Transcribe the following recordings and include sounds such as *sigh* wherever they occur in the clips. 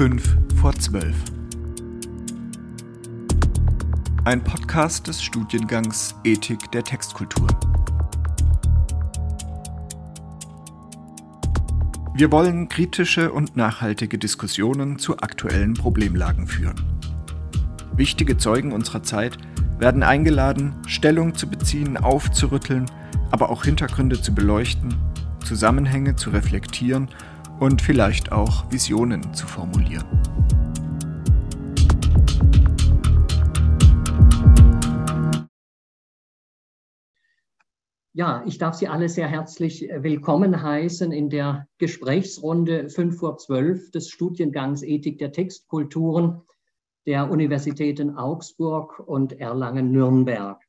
5 vor 12. Ein Podcast des Studiengangs Ethik der Textkultur. Wir wollen kritische und nachhaltige Diskussionen zu aktuellen Problemlagen führen. Wichtige Zeugen unserer Zeit werden eingeladen, Stellung zu beziehen, aufzurütteln, aber auch Hintergründe zu beleuchten, Zusammenhänge zu reflektieren und vielleicht auch Visionen zu formulieren. Ja, ich darf Sie alle sehr herzlich willkommen heißen in der Gesprächsrunde 5 vor 12 des Studiengangs Ethik der Textkulturen der Universitäten Augsburg und Erlangen-Nürnberg.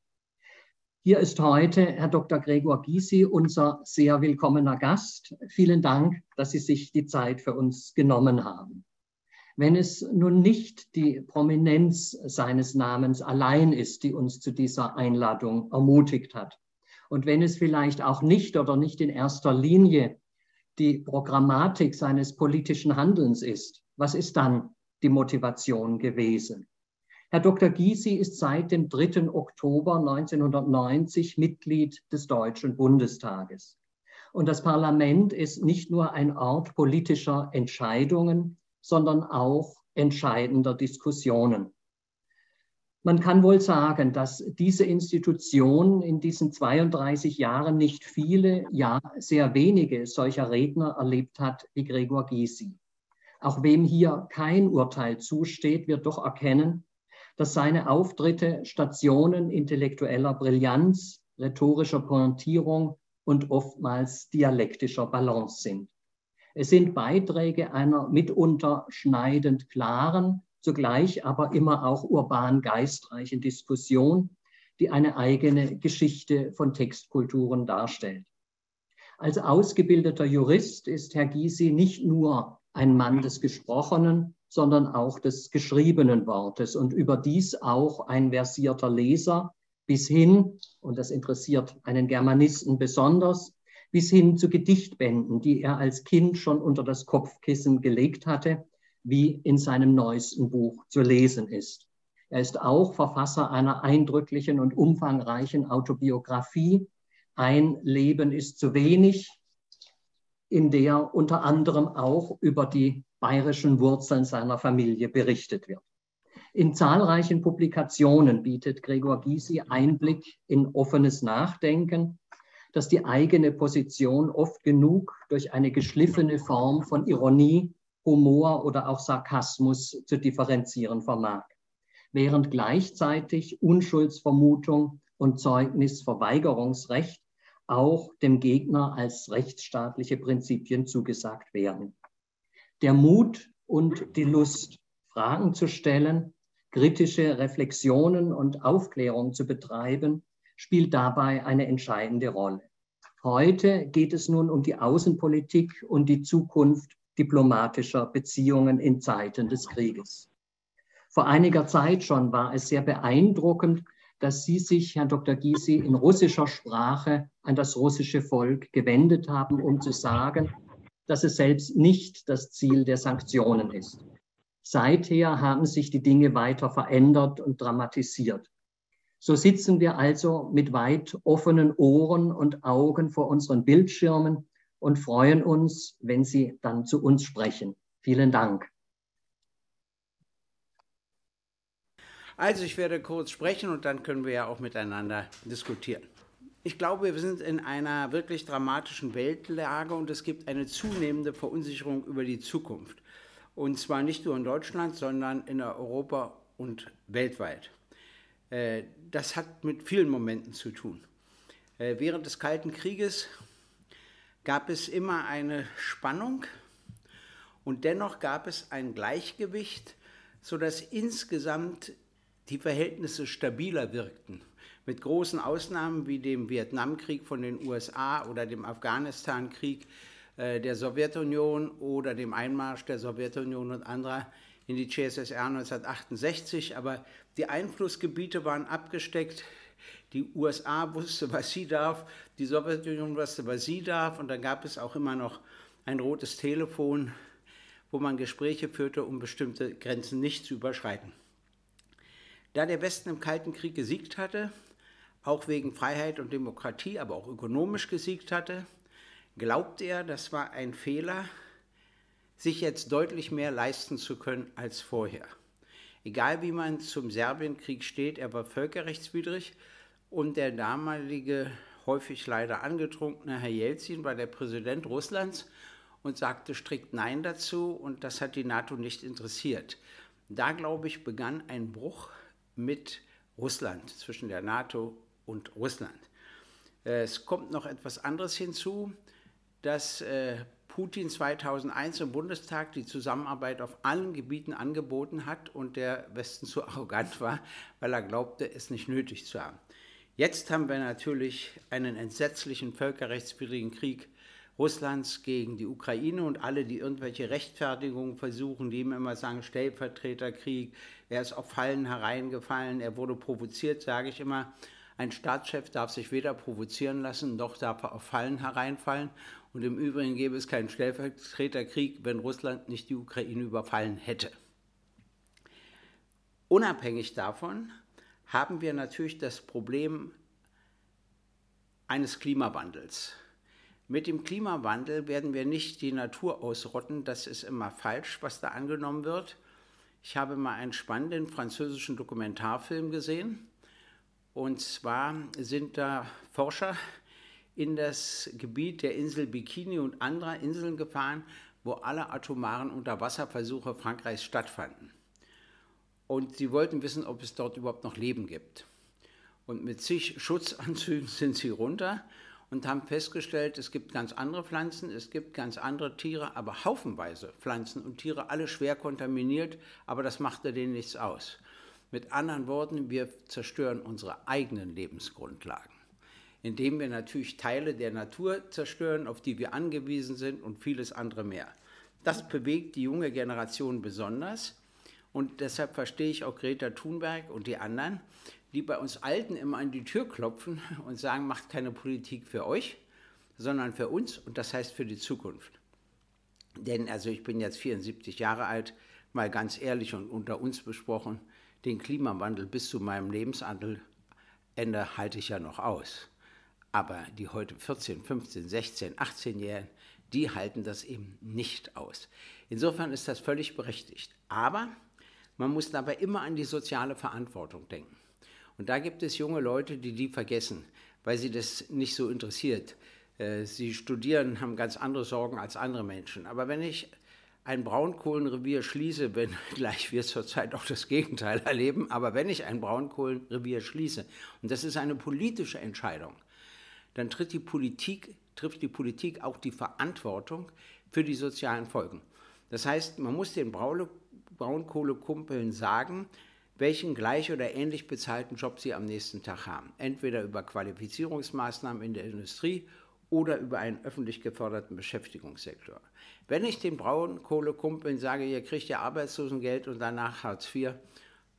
Hier ist heute Herr Dr. Gregor Gysi, unser sehr willkommener Gast. Vielen Dank, dass Sie sich die Zeit für uns genommen haben. Wenn es nun nicht die Prominenz seines Namens allein ist, die uns zu dieser Einladung ermutigt hat, und wenn es vielleicht auch nicht oder nicht in erster Linie die Programmatik seines politischen Handelns ist, was ist dann die Motivation gewesen? Herr Dr. Gysi ist seit dem 3. Oktober 1990 Mitglied des Deutschen Bundestages. Und das Parlament ist nicht nur ein Ort politischer Entscheidungen, sondern auch entscheidender Diskussionen. Man kann wohl sagen, dass diese Institution in diesen 32 Jahren nicht viele, ja sehr wenige solcher Redner erlebt hat wie Gregor Gysi. Auch wem hier kein Urteil zusteht, wird doch erkennen, dass seine Auftritte Stationen intellektueller Brillanz, rhetorischer Pointierung und oftmals dialektischer Balance sind. Es sind Beiträge einer mitunter schneidend klaren, zugleich aber immer auch urban geistreichen Diskussion, die eine eigene Geschichte von Textkulturen darstellt. Als ausgebildeter Jurist ist Herr Gysi nicht nur ein Mann des Gesprochenen, sondern auch des geschriebenen Wortes und überdies auch ein versierter Leser bis hin, und das interessiert einen Germanisten besonders, bis hin zu Gedichtbänden, die er als Kind schon unter das Kopfkissen gelegt hatte, wie in seinem neuesten Buch zu lesen ist. Er ist auch Verfasser einer eindrücklichen und umfangreichen Autobiografie. Ein Leben ist zu wenig, in der unter anderem auch über die bayerischen Wurzeln seiner Familie berichtet wird. In zahlreichen Publikationen bietet Gregor Gysi Einblick in offenes Nachdenken, das die eigene Position oft genug durch eine geschliffene Form von Ironie, Humor oder auch Sarkasmus zu differenzieren vermag, während gleichzeitig Unschuldsvermutung und Zeugnisverweigerungsrecht auch dem Gegner als rechtsstaatliche Prinzipien zugesagt werden der Mut und die Lust, Fragen zu stellen, kritische Reflexionen und Aufklärung zu betreiben, spielt dabei eine entscheidende Rolle. Heute geht es nun um die Außenpolitik und die Zukunft diplomatischer Beziehungen in Zeiten des Krieges. Vor einiger Zeit schon war es sehr beeindruckend, dass Sie sich, Herr Dr. Gysi, in russischer Sprache an das russische Volk gewendet haben, um zu sagen, dass es selbst nicht das Ziel der Sanktionen ist. Seither haben sich die Dinge weiter verändert und dramatisiert. So sitzen wir also mit weit offenen Ohren und Augen vor unseren Bildschirmen und freuen uns, wenn Sie dann zu uns sprechen. Vielen Dank. Also ich werde kurz sprechen und dann können wir ja auch miteinander diskutieren. Ich glaube, wir sind in einer wirklich dramatischen Weltlage und es gibt eine zunehmende Verunsicherung über die Zukunft. Und zwar nicht nur in Deutschland, sondern in Europa und weltweit. Äh, das hat mit vielen Momenten zu tun. Äh, während des Kalten Krieges gab es immer eine Spannung und dennoch gab es ein Gleichgewicht, sodass insgesamt die Verhältnisse stabiler wirkten mit großen Ausnahmen wie dem Vietnamkrieg von den USA oder dem Afghanistankrieg äh, der Sowjetunion oder dem Einmarsch der Sowjetunion und anderer in die CSSR 1968. Aber die Einflussgebiete waren abgesteckt. Die USA wusste, was sie darf, die Sowjetunion wusste, was sie darf. Und dann gab es auch immer noch ein rotes Telefon, wo man Gespräche führte, um bestimmte Grenzen nicht zu überschreiten. Da der Westen im Kalten Krieg gesiegt hatte, auch wegen Freiheit und Demokratie, aber auch ökonomisch gesiegt hatte, glaubt er, das war ein Fehler, sich jetzt deutlich mehr leisten zu können als vorher. Egal wie man zum Serbienkrieg steht, er war völkerrechtswidrig und der damalige, häufig leider angetrunkene Herr Jelzin war der Präsident Russlands und sagte strikt Nein dazu und das hat die NATO nicht interessiert. Da, glaube ich, begann ein Bruch mit Russland, zwischen der NATO und Russland. Es kommt noch etwas anderes hinzu, dass äh, Putin 2001 im Bundestag die Zusammenarbeit auf allen Gebieten angeboten hat und der Westen zu *laughs* arrogant war, weil er glaubte, es nicht nötig zu haben. Jetzt haben wir natürlich einen entsetzlichen völkerrechtswidrigen Krieg Russlands gegen die Ukraine und alle, die irgendwelche Rechtfertigungen versuchen, die ihm immer sagen, Stellvertreterkrieg, er ist auf Fallen hereingefallen, er wurde provoziert, sage ich immer. Ein Staatschef darf sich weder provozieren lassen, noch darf er auf Fallen hereinfallen. Und im Übrigen gäbe es keinen Stellvertreterkrieg, wenn Russland nicht die Ukraine überfallen hätte. Unabhängig davon haben wir natürlich das Problem eines Klimawandels. Mit dem Klimawandel werden wir nicht die Natur ausrotten, das ist immer falsch, was da angenommen wird. Ich habe mal einen spannenden französischen Dokumentarfilm gesehen. Und zwar sind da Forscher in das Gebiet der Insel Bikini und anderer Inseln gefahren, wo alle atomaren Unterwasserversuche Frankreichs stattfanden. Und sie wollten wissen, ob es dort überhaupt noch Leben gibt. Und mit zig Schutzanzügen *laughs* sind sie runter und haben festgestellt, es gibt ganz andere Pflanzen, es gibt ganz andere Tiere, aber haufenweise Pflanzen und Tiere, alle schwer kontaminiert, aber das machte denen nichts aus. Mit anderen Worten, wir zerstören unsere eigenen Lebensgrundlagen, indem wir natürlich Teile der Natur zerstören, auf die wir angewiesen sind und vieles andere mehr. Das bewegt die junge Generation besonders und deshalb verstehe ich auch Greta Thunberg und die anderen, die bei uns Alten immer an die Tür klopfen *laughs* und sagen, macht keine Politik für euch, sondern für uns und das heißt für die Zukunft. Denn also ich bin jetzt 74 Jahre alt, mal ganz ehrlich und unter uns besprochen, den Klimawandel bis zu meinem Lebensende halte ich ja noch aus. Aber die heute 14, 15, 16, 18-Jährigen, die halten das eben nicht aus. Insofern ist das völlig berechtigt. Aber man muss dabei immer an die soziale Verantwortung denken. Und da gibt es junge Leute, die die vergessen, weil sie das nicht so interessiert. Äh, sie studieren, haben ganz andere Sorgen als andere Menschen. Aber wenn ich ein Braunkohlenrevier schließe, *laughs* wenn gleich wir zurzeit auch das Gegenteil erleben, aber wenn ich ein Braunkohlenrevier schließe, und das ist eine politische Entscheidung, dann tritt die Politik, trifft die Politik auch die Verantwortung für die sozialen Folgen. Das heißt, man muss den Braunkohlekumpeln sagen, welchen gleich oder ähnlich bezahlten Job sie am nächsten Tag haben. Entweder über Qualifizierungsmaßnahmen in der Industrie oder über einen öffentlich geförderten Beschäftigungssektor. Wenn ich den Braunkohlekumpeln sage, ihr kriegt ja Arbeitslosengeld und danach Hartz IV,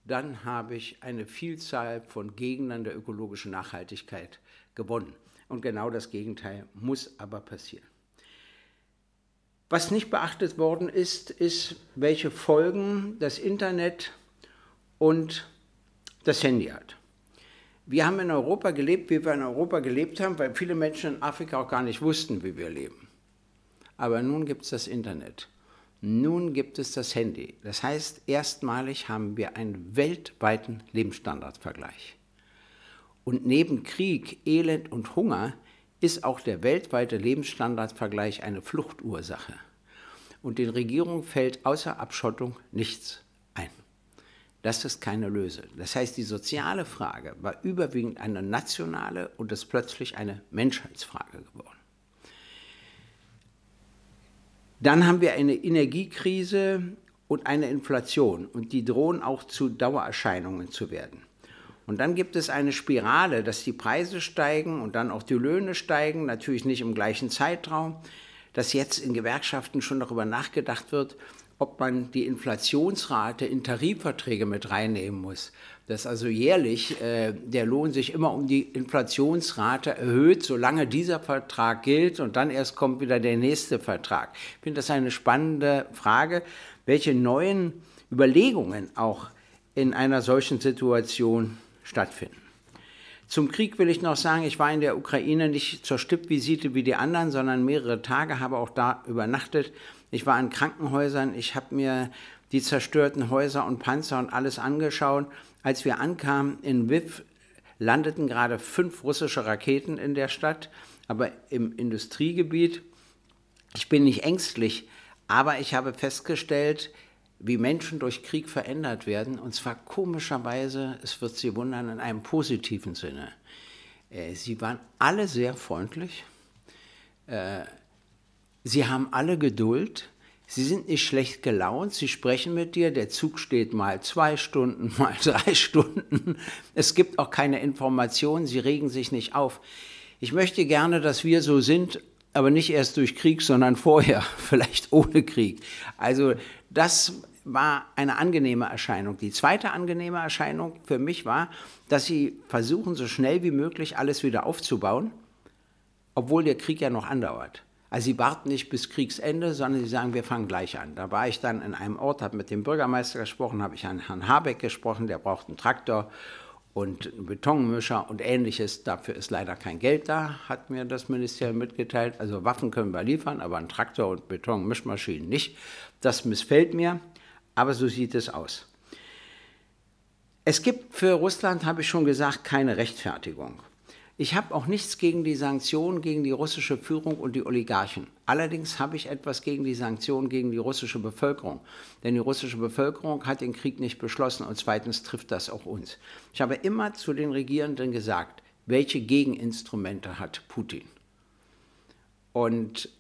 dann habe ich eine Vielzahl von Gegnern der ökologischen Nachhaltigkeit gewonnen. Und genau das Gegenteil muss aber passieren. Was nicht beachtet worden ist, ist, welche Folgen das Internet und das Handy hat. Wir haben in Europa gelebt, wie wir in Europa gelebt haben, weil viele Menschen in Afrika auch gar nicht wussten, wie wir leben. Aber nun gibt es das Internet. Nun gibt es das Handy. Das heißt, erstmalig haben wir einen weltweiten Lebensstandardvergleich. Und neben Krieg, Elend und Hunger ist auch der weltweite Lebensstandardvergleich eine Fluchtursache. Und den Regierungen fällt außer Abschottung nichts das ist keine Lösung. Das heißt, die soziale Frage war überwiegend eine nationale und ist plötzlich eine Menschheitsfrage geworden. Dann haben wir eine Energiekrise und eine Inflation und die drohen auch zu Dauererscheinungen zu werden. Und dann gibt es eine Spirale, dass die Preise steigen und dann auch die Löhne steigen, natürlich nicht im gleichen Zeitraum, dass jetzt in Gewerkschaften schon darüber nachgedacht wird, ob man die Inflationsrate in Tarifverträge mit reinnehmen muss. dass also jährlich äh, der Lohn sich immer um die Inflationsrate erhöht, solange dieser Vertrag gilt und dann erst kommt wieder der nächste Vertrag. Ich finde das eine spannende Frage, welche neuen Überlegungen auch in einer solchen Situation stattfinden. Zum Krieg will ich noch sagen, ich war in der Ukraine nicht zur Stippvisite wie die anderen, sondern mehrere Tage, habe auch da übernachtet. Ich war in Krankenhäusern, ich habe mir die zerstörten Häuser und Panzer und alles angeschaut. Als wir ankamen in Wiv, landeten gerade fünf russische Raketen in der Stadt, aber im Industriegebiet. Ich bin nicht ängstlich, aber ich habe festgestellt, wie Menschen durch Krieg verändert werden, und zwar komischerweise, es wird Sie wundern, in einem positiven Sinne. Äh, sie waren alle sehr freundlich, äh, sie haben alle Geduld, sie sind nicht schlecht gelaunt, sie sprechen mit dir, der Zug steht mal zwei Stunden, *laughs* mal drei Stunden, es gibt auch keine Informationen, sie regen sich nicht auf. Ich möchte gerne, dass wir so sind, aber nicht erst durch Krieg, sondern vorher, *laughs* vielleicht ohne Krieg. Also das war eine angenehme Erscheinung. Die zweite angenehme Erscheinung für mich war, dass sie versuchen, so schnell wie möglich alles wieder aufzubauen, obwohl der Krieg ja noch andauert. Also sie warten nicht bis Kriegsende, sondern sie sagen, wir fangen gleich an. Da war ich dann in einem Ort, habe mit dem Bürgermeister gesprochen, habe ich an Herrn Habeck gesprochen, der braucht einen Traktor und einen Betonmischer und ähnliches. Dafür ist leider kein Geld da, hat mir das Ministerium mitgeteilt. Also Waffen können wir liefern, aber einen Traktor und Betonmischmaschinen nicht. Das missfällt mir. Aber so sieht es aus. Es gibt für Russland, habe ich schon gesagt, keine Rechtfertigung. Ich habe auch nichts gegen die Sanktionen gegen die russische Führung und die Oligarchen. Allerdings habe ich etwas gegen die Sanktionen gegen die russische Bevölkerung. Denn die russische Bevölkerung hat den Krieg nicht beschlossen und zweitens trifft das auch uns. Ich habe immer zu den Regierenden gesagt, welche Gegeninstrumente hat Putin? Und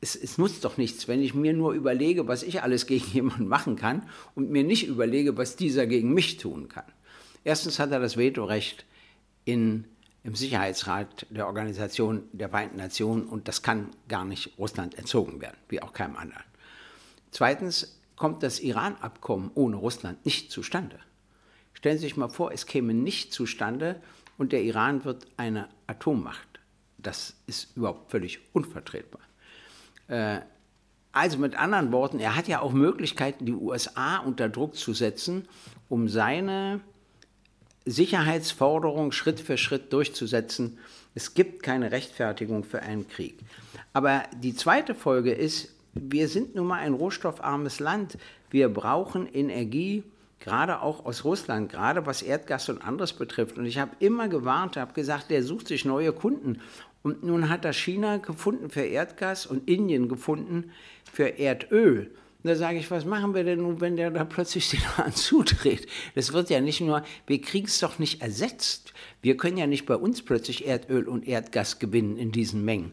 es, es nutzt doch nichts, wenn ich mir nur überlege, was ich alles gegen *laughs* jemanden machen kann und mir nicht überlege, was dieser gegen mich tun kann. Erstens hat er das Vetorecht in, im Sicherheitsrat der Organisation der Vereinten Nationen und das kann gar nicht Russland entzogen werden, wie auch keinem anderen. Zweitens kommt das Iran-Abkommen ohne Russland nicht zustande. Stellen Sie sich mal vor, es käme nicht zustande und der Iran wird eine Atommacht. Das ist überhaupt völlig unvertretbar. Äh, also mit anderen Worten, er hat ja auch Möglichkeiten, die USA unter Druck zu setzen, um seine Sicherheitsforderung Schritt für Schritt durchzusetzen. Es gibt keine Rechtfertigung für einen Krieg. Aber die zweite Folge ist, wir sind nun mal ein rohstoffarmes Land. Wir brauchen Energie, gerade auch aus Russland, gerade was Erdgas und anderes betrifft. Und ich habe immer gewarnt, habe gesagt, der sucht sich neue Kunden. Und nun hat er China gefunden für Erdgas und Indien gefunden für Erdöl. Und da sage ich, was machen wir denn nun, wenn der da plötzlich den Hahn zudreht? Das wird ja nicht nur, wir kriegen es doch nicht ersetzt. Wir können ja nicht bei uns plötzlich Erdöl und Erdgas gewinnen in diesen Mengen.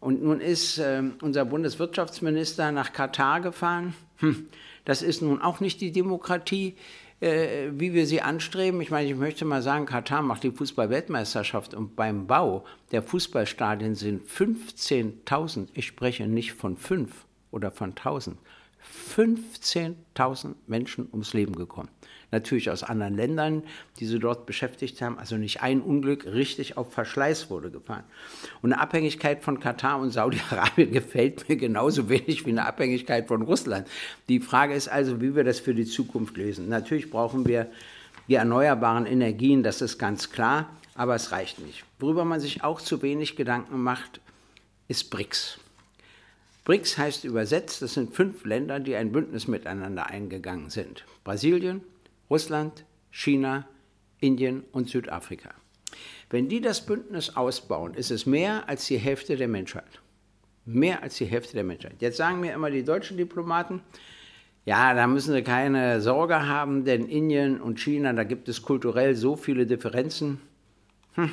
Und nun ist äh, unser Bundeswirtschaftsminister nach Katar gefahren. Hm, das ist nun auch nicht die Demokratie, äh, wie wir sie anstreben. Ich meine, ich möchte mal sagen, Katar macht die Fußball-Weltmeisterschaft und beim Bau der Fußballstadien sind 15.000, ich spreche nicht von fünf oder von 1000, 15.000 Menschen ums Leben gekommen. Natürlich aus anderen Ländern, die sie dort beschäftigt haben. Also nicht ein Unglück, richtig auf Verschleiß wurde gefahren. Und eine Abhängigkeit von Katar und Saudi-Arabien *laughs* gefällt mir genauso wenig wie eine Abhängigkeit von Russland. Die Frage ist also, wie wir das für die Zukunft lösen. Natürlich brauchen wir die erneuerbaren Energien, das ist ganz klar, aber es reicht nicht. Worüber man sich auch zu wenig Gedanken macht, ist BRICS. BRICS heißt übersetzt, das sind fünf Länder, die ein Bündnis miteinander eingegangen sind. Brasilien, Russland, China, Indien und Südafrika. Wenn die das Bündnis ausbauen, ist es mehr als die Hälfte der Menschheit. Mehr als die Hälfte der Menschheit. Jetzt sagen mir immer die deutschen Diplomaten, ja, da müssen sie keine Sorge haben, denn Indien und China, da gibt es kulturell so viele Differenzen. Hm.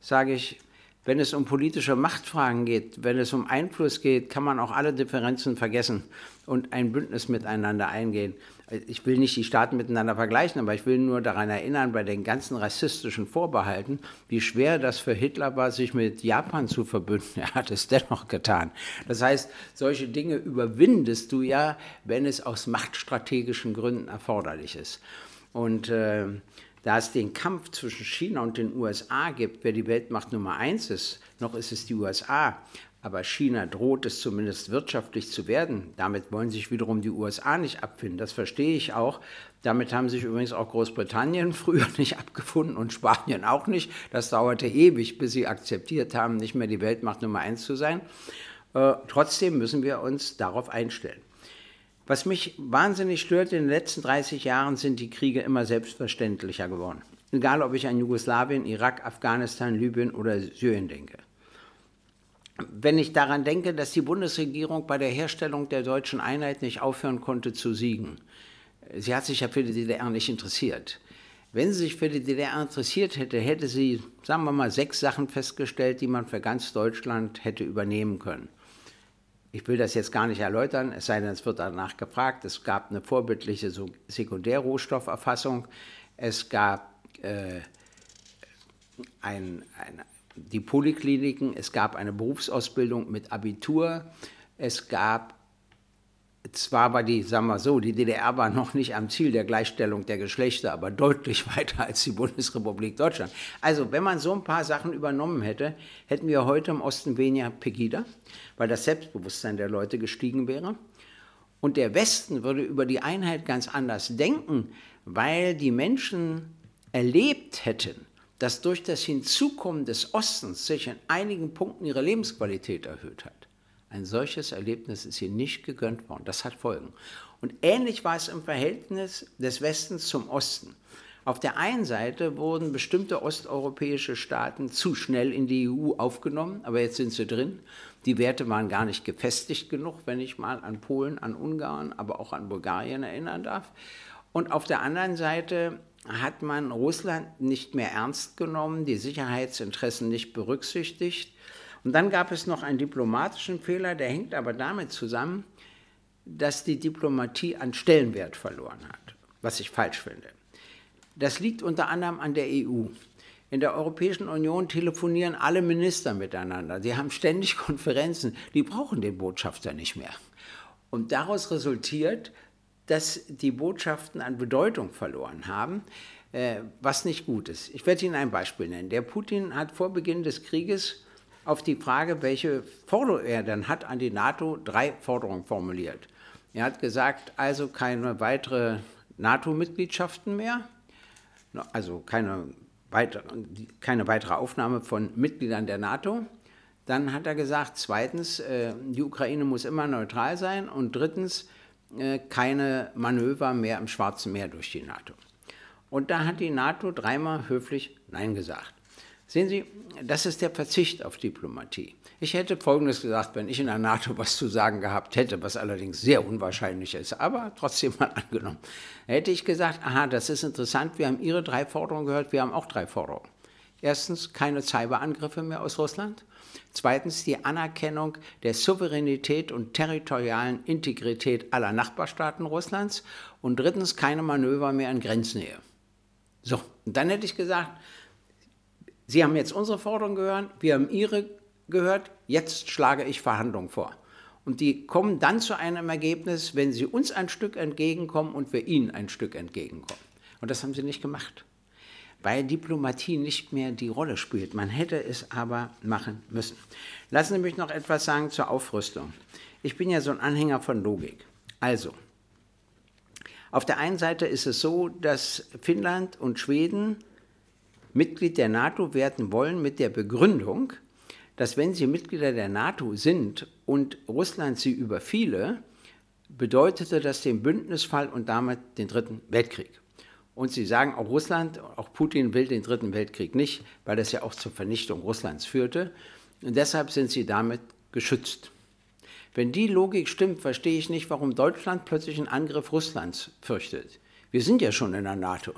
Sage ich, wenn es um politische Machtfragen geht, wenn es um Einfluss geht, kann man auch alle Differenzen vergessen und ein Bündnis miteinander eingehen. Ich will nicht die Staaten miteinander vergleichen, aber ich will nur daran erinnern, bei den ganzen rassistischen Vorbehalten, wie schwer das für Hitler war, sich mit Japan zu verbünden. *laughs* Er hat es dennoch getan. Das heißt, solche Dinge überwindest du ja, wenn es aus machtstrategischen Gründen erforderlich ist. Und äh, da es den Kampf zwischen China und den USA gibt, wer die Weltmacht Nummer eins ist, noch ist es die USA, aber China droht es zumindest wirtschaftlich zu werden. Damit wollen sich wiederum die USA nicht abfinden. Das verstehe ich auch. Damit haben sich übrigens auch Großbritannien *laughs* früher nicht abgefunden und Spanien auch nicht. Das dauerte ewig, bis sie akzeptiert haben, nicht mehr die Weltmacht Nummer eins zu sein. Äh, trotzdem müssen wir uns darauf einstellen. Was mich wahnsinnig stört in den letzten 30 Jahren, sind die Kriege immer selbstverständlicher geworden. Egal, ob ich an Jugoslawien, Irak, Afghanistan, Libyen oder Syrien denke. Wenn ich daran denke, dass die Bundesregierung bei der Herstellung der deutschen Einheit nicht aufhören konnte zu siegen, sie hat sich ja für die DDR nicht interessiert. Wenn sie sich für die DDR interessiert hätte, hätte sie, sagen wir mal, sechs Sachen festgestellt, die man für ganz Deutschland hätte übernehmen können. Ich will das jetzt gar nicht erläutern, es sei denn, es wird danach gefragt. Es gab eine vorbildliche Sekundärrohstofferfassung. Es gab äh, ein, ein, die Polikliniken, es gab eine Berufsausbildung mit Abitur. Es gab, zwar war die, sagen wir so, die DDR war noch nicht am Ziel der Gleichstellung der Geschlechter, aber deutlich *laughs* weiter als die Bundesrepublik Deutschland. Also, wenn man so ein paar Sachen übernommen hätte, hätten wir heute im Osten weniger Pegida weil das Selbstbewusstsein der Leute gestiegen wäre. Und der Westen würde über die Einheit ganz anders denken, weil die Menschen erlebt hätten, dass durch das Hinzukommen des Ostens sich in einigen Punkten ihre Lebensqualität erhöht hat. Ein solches Erlebnis ist ihnen nicht gegönnt worden. Das hat Folgen. Und ähnlich war es im Verhältnis des Westens zum Osten. Auf der einen Seite wurden bestimmte osteuropäische Staaten zu schnell in die EU aufgenommen, aber jetzt sind sie drin. Die Werte waren gar nicht gefestigt genug, wenn ich mal an Polen, an Ungarn, aber auch an Bulgarien erinnern darf. Und auf der anderen Seite hat man Russland nicht mehr ernst genommen, die Sicherheitsinteressen nicht berücksichtigt. Und dann gab es noch einen diplomatischen Fehler, der hängt aber damit zusammen, dass die Diplomatie an Stellenwert verloren hat, was ich falsch finde. Das liegt unter anderem an der EU. In der Europäischen Union telefonieren alle Minister miteinander. Sie haben ständig *laughs* Konferenzen. Die brauchen den Botschafter nicht mehr. Und daraus resultiert, dass die Botschaften an Bedeutung verloren haben, äh, was nicht gut ist. Ich werde Ihnen ein Beispiel nennen. Der Putin hat vor Beginn des Krieges auf die Frage, welche Forderung er dann hat an die NATO, drei Forderungen formuliert. Er hat gesagt, also keine weitere NATO-Mitgliedschaften mehr, also keine weitere, keine weitere Aufnahme von Mitgliedern der NATO. Dann hat er gesagt, zweitens, äh, die Ukraine muss immer neutral sein und drittens, keine Manöver mehr im Schwarzen Meer durch die NATO. Und da hat die NATO dreimal höflich Nein gesagt. Sehen Sie, das ist der Verzicht auf Diplomatie. Ich hätte Folgendes gesagt, wenn ich in der NATO *laughs* was zu sagen gehabt hätte, was allerdings sehr unwahrscheinlich ist, aber trotzdem mal *laughs* angenommen. hätte ich gesagt, aha, das ist interessant, wir haben Ihre drei Forderungen gehört, wir haben auch drei Forderungen. Erstens, keine Cyberangriffe mehr aus Russland. Zweitens, die Anerkennung der Souveränität und territorialen Integrität aller Nachbarstaaten Russlands. Und drittens, keine Manöver mehr in Grenznähe. So, und dann hätte ich gesagt, Sie haben jetzt unsere Forderung gehört, wir haben Ihre gehört, jetzt schlage ich Verhandlungen vor. Und die kommen dann zu einem Ergebnis, wenn sie uns ein Stück entgegenkommen und wir ihnen ein Stück entgegenkommen. Und das haben sie nicht gemacht, weil Diplomatie nicht mehr die Rolle spielt. Man hätte es aber machen müssen. Lassen Sie mich noch etwas sagen zur Aufrüstung. Ich bin ja so ein Anhänger von Logik. Also, auf der einen Seite ist es so, dass Finnland und Schweden Mitglied der NATO werden wollen mit der Begründung, dass wenn sie Mitglieder der NATO sind und Russland sie überfiele, bedeutete das den Bündnisfall und damit den Dritten Weltkrieg. Und sie sagen, auch Russland, auch Putin will den Dritten Weltkrieg nicht, weil das ja auch zur Vernichtung Russlands führte. Und deshalb sind sie damit geschützt. Wenn die Logik stimmt, verstehe ich nicht, warum Deutschland plötzlich einen Angriff Russlands fürchtet. Wir sind ja schon in der NATO.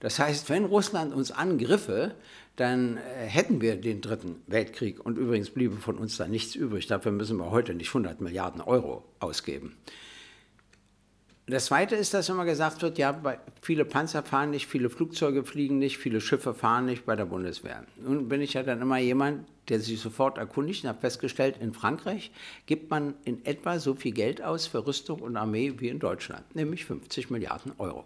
Das heißt, wenn Russland uns angriffe, dann äh, hätten wir den Dritten Weltkrieg und übrigens bliebe von uns da nichts übrig. Dafür müssen wir heute nicht 100 Milliarden Euro ausgeben. Das Zweite ist, dass immer gesagt wird, ja, viele Panzer fahren nicht, viele Flugzeuge fliegen nicht, viele Schiffe fahren nicht bei der Bundeswehr. Nun bin ich ja dann immer jemand, der sich sofort erkundigt und habe festgestellt, in Frankreich gibt man in etwa so viel Geld aus für Rüstung und Armee wie in Deutschland, nämlich 50 Milliarden Euro.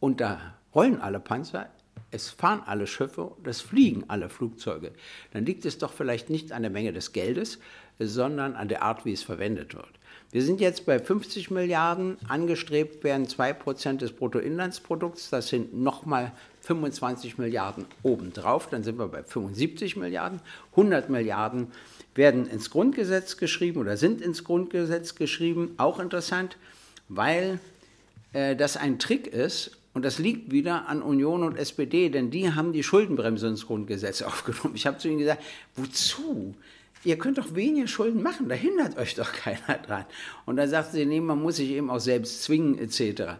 und da rollen alle Panzer, es fahren alle Schiffe, es fliegen alle Flugzeuge, dann liegt es doch vielleicht nicht an der Menge des Geldes, sondern an der Art, wie es verwendet wird. Wir sind jetzt bei 50 Milliarden, angestrebt werden 2% des Bruttoinlandsprodukts, das sind nochmal 25 Milliarden obendrauf, dann sind wir bei 75 Milliarden. 100 Milliarden werden ins Grundgesetz geschrieben oder sind ins Grundgesetz geschrieben, auch interessant, weil äh, das ein Trick ist, und das liegt wieder an Union und SPD, denn die haben die Schuldenbremse ins Grundgesetz *laughs* aufgenommen. Ich habe zu ihnen gesagt, wozu? Ihr könnt doch weniger Schulden machen, da hindert euch doch *laughs* keiner dran. Und dann sagten sie, nee, man muss sich eben auch selbst zwingen, etc.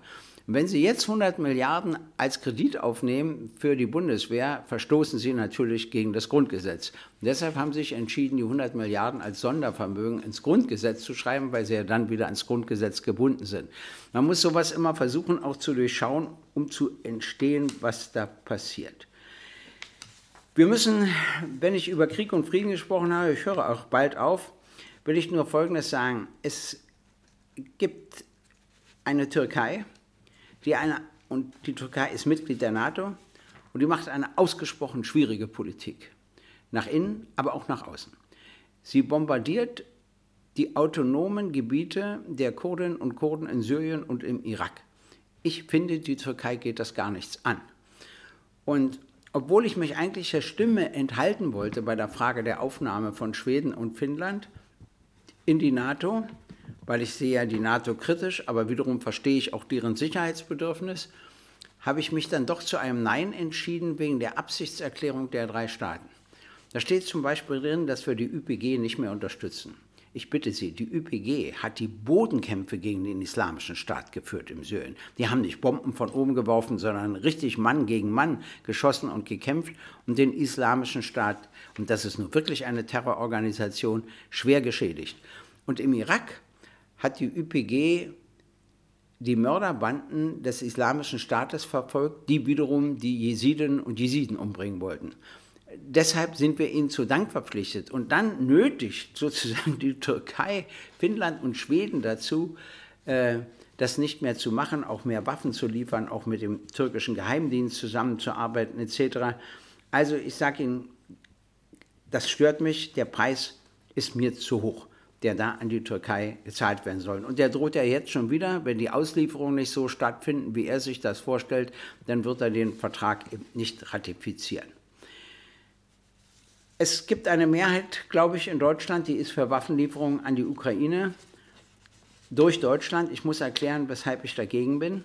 wenn Sie jetzt 100 Milliarden als Kredit aufnehmen für die Bundeswehr, verstoßen Sie natürlich gegen das Grundgesetz. Und deshalb haben Sie sich entschieden, die 100 Milliarden als Sondervermögen ins Grundgesetz zu schreiben, weil sie ja dann wieder ans Grundgesetz gebunden sind. Man muss sowas immer versuchen, auch zu durchschauen, um zu entstehen, was da passiert. Wir müssen, wenn ich über Krieg und Frieden gesprochen habe, ich höre auch bald auf, will ich nur Folgendes sagen. Es gibt eine Türkei, die eine, und die Türkei ist Mitglied der NATO und die macht eine ausgesprochen schwierige Politik. Nach innen, aber auch nach außen. Sie bombardiert die autonomen Gebiete der Kurdinnen und Kurden in Syrien und im Irak. Ich finde, die Türkei geht das gar nichts an. Und obwohl ich mich eigentlich der Stimme enthalten wollte bei der Frage der Aufnahme von Schweden und Finnland in die NATO, weil ich sehe ja die NATO kritisch, aber wiederum verstehe ich auch deren Sicherheitsbedürfnis, habe ich mich dann doch zu einem Nein entschieden wegen der Absichtserklärung der drei Staaten. Da steht zum Beispiel drin, dass wir die ÜPG nicht mehr unterstützen. Ich bitte Sie, die ÜPG hat die Bodenkämpfe gegen den Islamischen Staat geführt im Syrien. Die haben nicht Bomben von oben geworfen, sondern richtig Mann gegen Mann geschossen und gekämpft und den Islamischen Staat, und das ist nun wirklich eine Terrororganisation, schwer geschädigt. Und im Irak hat die ÜPG die Mörderbanden des Islamischen Staates verfolgt, die wiederum die Jesiden und Jesiden umbringen wollten deshalb sind wir ihnen zu Dank verpflichtet. Und dann nötigt *laughs* sozusagen die Türkei, Finnland und Schweden dazu, äh, das nicht mehr zu machen, auch mehr Waffen zu liefern, auch mit dem türkischen Geheimdienst zusammenzuarbeiten etc. Also ich sage Ihnen, das stört mich, der Preis ist mir zu hoch, der da an die Türkei gezahlt werden soll. Und der droht ja jetzt schon wieder, wenn die Auslieferungen nicht so stattfinden, wie er sich das vorstellt, dann wird er den Vertrag nicht ratifizieren. Es gibt eine Mehrheit, glaube ich, in Deutschland, die ist für Waffenlieferungen an die Ukraine durch Deutschland. Ich muss erklären, weshalb ich dagegen bin.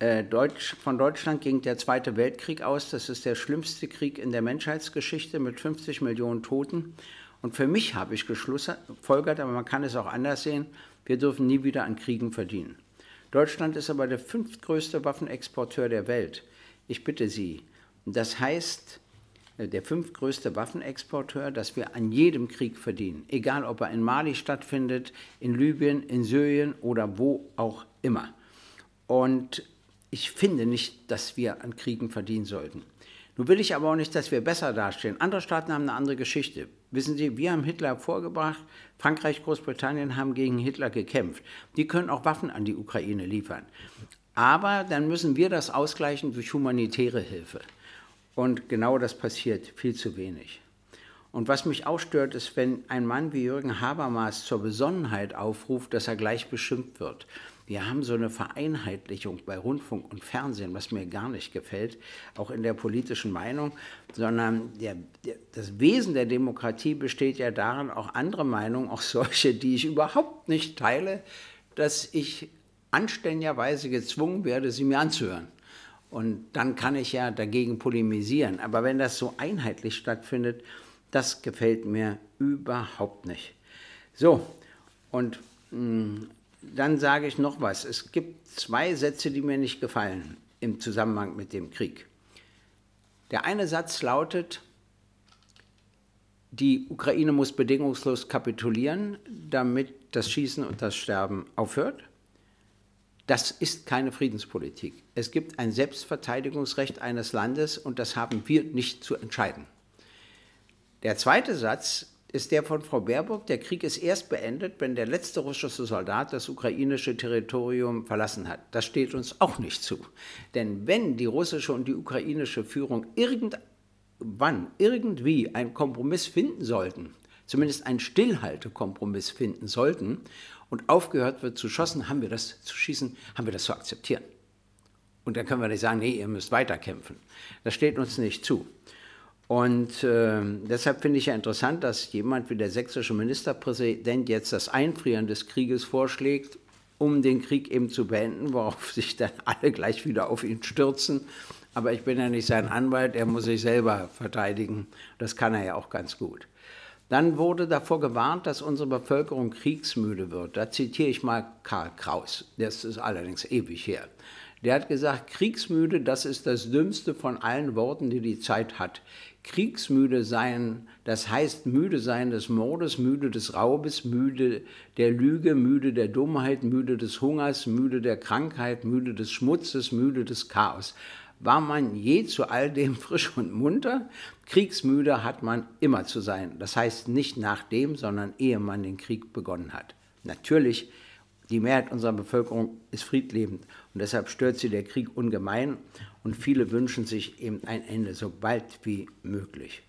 Äh, Deutsch, von Deutschland ging der Zweite Weltkrieg aus. Das ist der schlimmste Krieg in der Menschheitsgeschichte mit 50 Millionen Toten. Und für mich habe ich geschlussfolgert, aber man kann es auch anders sehen, wir dürfen nie wieder an Kriegen verdienen. Deutschland ist aber der fünftgrößte Waffenexporteur der Welt. Ich bitte Sie. Das heißt, der fünftgrößte Waffenexporteur, dass wir an jedem Krieg verdienen, egal ob er in Mali stattfindet, in Libyen, in Syrien oder wo auch immer. Und ich finde nicht, dass wir an Kriegen verdienen sollten. Nun will ich aber auch nicht, dass wir besser dastehen. Andere Staaten haben eine andere Geschichte. Wissen Sie, wir haben Hitler vorgebracht, Frankreich, Großbritannien haben gegen Hitler gekämpft. Die können auch Waffen an die Ukraine liefern. Aber dann müssen wir das ausgleichen durch humanitäre Hilfe. Und genau das passiert viel zu wenig. Und was mich auch stört, ist, wenn ein Mann wie Jürgen Habermas zur Besonnenheit aufruft, dass er gleich beschimpft wird. Wir haben so eine Vereinheitlichung bei Rundfunk und Fernsehen, was mir gar nicht gefällt, auch in der politischen Meinung, sondern der, der, das Wesen der Demokratie besteht ja darin, auch andere Meinungen, auch solche, die ich überhaupt nicht teile, dass ich anständigerweise gezwungen werde, sie mir anzuhören. Und dann kann ich ja dagegen polemisieren. Aber wenn das so einheitlich stattfindet, das gefällt mir überhaupt nicht. So, und mh, mm, dann sage ich noch was. Es gibt zwei Sätze, die mir nicht gefallen im Zusammenhang mit dem Krieg. Der eine Satz lautet, die Ukraine muss bedingungslos kapitulieren, damit das Schießen und das Sterben aufhört. Das ist keine Friedenspolitik. Es gibt ein Selbstverteidigungsrecht eines Landes und das haben wir nicht zu entscheiden. Der zweite Satz ist der von Frau Baerbock. Der Krieg ist erst beendet, wenn der letzte russische Soldat das ukrainische Territorium verlassen hat. Das steht uns auch nicht zu. Denn wenn die russische und die ukrainische Führung irgendwann, irgendwie einen Kompromiss finden sollten, zumindest einen Stillhaltekompromiss finden sollten und aufgehört wird zu schossen, haben wir das zu schießen, haben wir das zu akzeptieren. Und dann können wir nicht sagen, nee, ihr müsst weiterkämpfen. Das steht uns nicht zu. Und äh, deshalb finde ich ja interessant, dass jemand wie der sächsische Ministerpräsident jetzt das Einfrieren des Krieges vorschlägt, um den Krieg eben zu beenden, worauf *laughs* sich dann alle gleich wieder auf ihn stürzen. Aber ich bin ja nicht sein Anwalt, er muss sich selber verteidigen. Das kann er ja auch ganz gut. Dann wurde davor gewarnt, dass unsere Bevölkerung kriegsmüde wird. Da zitiere ich mal Karl Kraus, das ist allerdings ewig her. Der hat gesagt, kriegsmüde, das ist das dümmste von allen Worten, die die Zeit hat. Kriegsmüde sein, das heißt müde sein des Mordes, müde des Raubes, müde der Lüge, müde der Dummheit, müde des Hungers, müde der Krankheit, müde des Schmutzes, müde des Chaos. War man je zu all dem *laughs* frisch und munter? Kriegsmüde hat man immer zu sein. Das heißt nicht nachdem, sondern ehe man den Krieg begonnen hat. Natürlich die Mehrheit unserer Bevölkerung ist friedlebend und deshalb stört sie der Krieg ungemein und viele wünschen sich eben ein Ende so bald wie möglich.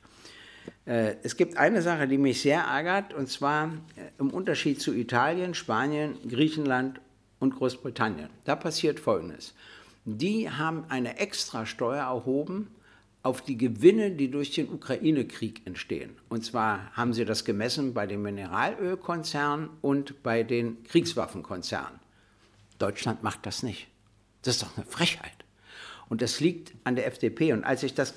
Äh, es gibt eine Sache, die mich sehr ärgert, und zwar äh, im Unterschied zu Italien, Spanien, Griechenland und Großbritannien. Da passiert Folgendes. Die haben eine Extrasteuer erhoben auf die Gewinne, die durch den Ukraine-Krieg entstehen. Und zwar haben sie das gemessen bei den Mineralölkonzernen und bei den Kriegswaffenkonzernen. Deutschland macht das nicht. Das ist doch eine Frechheit. Und das liegt an der FDP. Und als ich das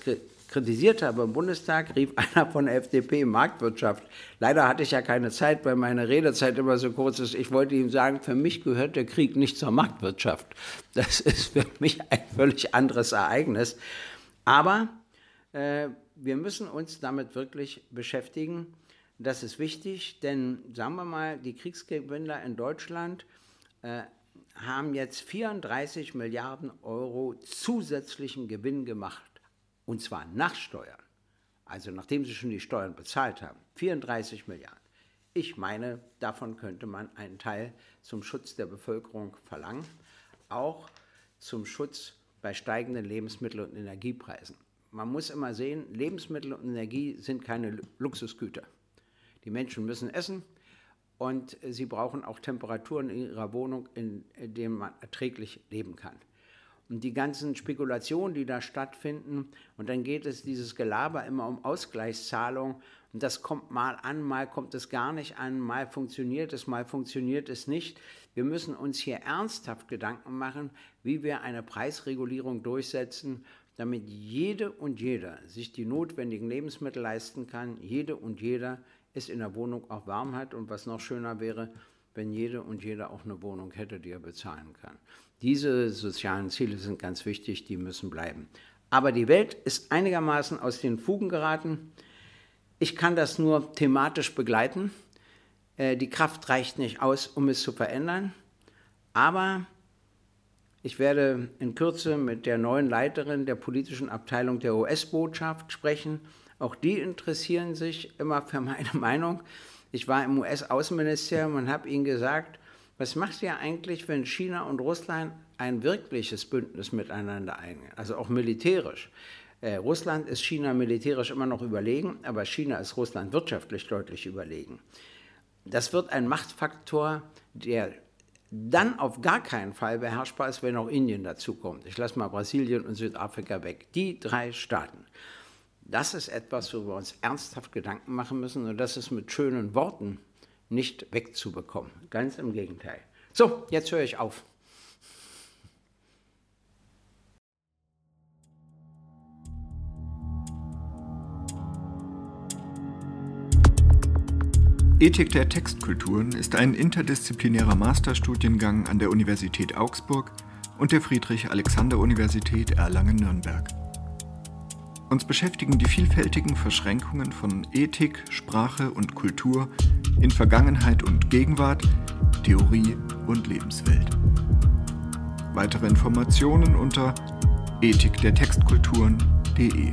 kritisiert habe im Bundestag, rief *laughs* einer von der FDP Marktwirtschaft. Leider hatte ich ja keine Zeit, weil meine Redezeit immer so kurz ist. Ich wollte ihm sagen, für mich gehört der Krieg nicht zur Marktwirtschaft. Das *laughs* ist für mich ein völlig anderes Ereignis. Aber äh, wir müssen uns damit wirklich beschäftigen. Das ist wichtig, denn sagen wir mal, die Kriegsgewinner in Deutschland äh, haben jetzt 34 Milliarden Euro zusätzlichen Gewinn gemacht. Und zwar nach Steuern. Also nachdem sie schon die Steuern bezahlt haben. 34 Milliarden. Ich meine, davon könnte man einen Teil zum Schutz der Bevölkerung verlangen. Auch zum Schutz bei steigenden Lebensmittel- und Energiepreisen. Man muss immer sehen, Lebensmittel und Energie sind keine Luxusgüter. Die Menschen müssen essen und sie brauchen auch Temperaturen in ihrer Wohnung, in denen man erträglich leben kann. Und die ganzen Spekulationen, die da stattfinden, und dann geht es dieses Gelaber immer um Ausgleichszahlungen, und das kommt mal an, mal kommt es gar nicht an, mal funktioniert es, mal funktioniert es nicht. Wir müssen uns hier ernsthaft Gedanken machen, wie wir eine Preisregulierung durchsetzen, damit jede und jeder sich die notwendigen Lebensmittel leisten kann, jede und jeder es in der Wohnung auch warm hat. Und was noch schöner wäre, wenn jede und jeder auch eine Wohnung hätte, die er bezahlen kann. Diese sozialen Ziele sind ganz wichtig, die müssen bleiben. Aber die Welt ist einigermaßen aus den Fugen geraten. Ich kann das nur thematisch begleiten. Äh, die Kraft reicht nicht aus, um es zu verändern. Aber ich werde in Kürze mit der neuen Leiterin der politischen Abteilung der US-Botschaft sprechen. Auch die interessieren sich immer für meine *laughs* Meinung. Ich war im US-Außenministerium und habe ihnen gesagt, was macht ihr eigentlich, wenn China und Russland ein wirkliches Bündnis miteinander eingehen, also auch militärisch? Äh, Russland ist China militärisch immer noch überlegen, aber China ist Russland wirtschaftlich deutlich überlegen. Das wird ein Machtfaktor, der dann auf gar keinen Fall beherrschbar ist, wenn auch Indien dazukommt. Ich lasse mal Brasilien und Südafrika weg. Die drei Staaten. Das ist etwas, wo wir uns ernsthaft Gedanken machen müssen und das ist mit schönen Worten nicht wegzubekommen. Ganz im Gegenteil. So, jetzt höre ich auf. Ethik der Textkulturen ist ein interdisziplinärer Masterstudiengang an der Universität Augsburg und der Friedrich-Alexander-Universität Erlangen-Nürnberg. Uns beschäftigen die vielfältigen Verschränkungen von Ethik, Sprache und Kultur in Vergangenheit und Gegenwart, Theorie und Lebenswelt. Weitere Informationen unter ethikdertextkulturen.de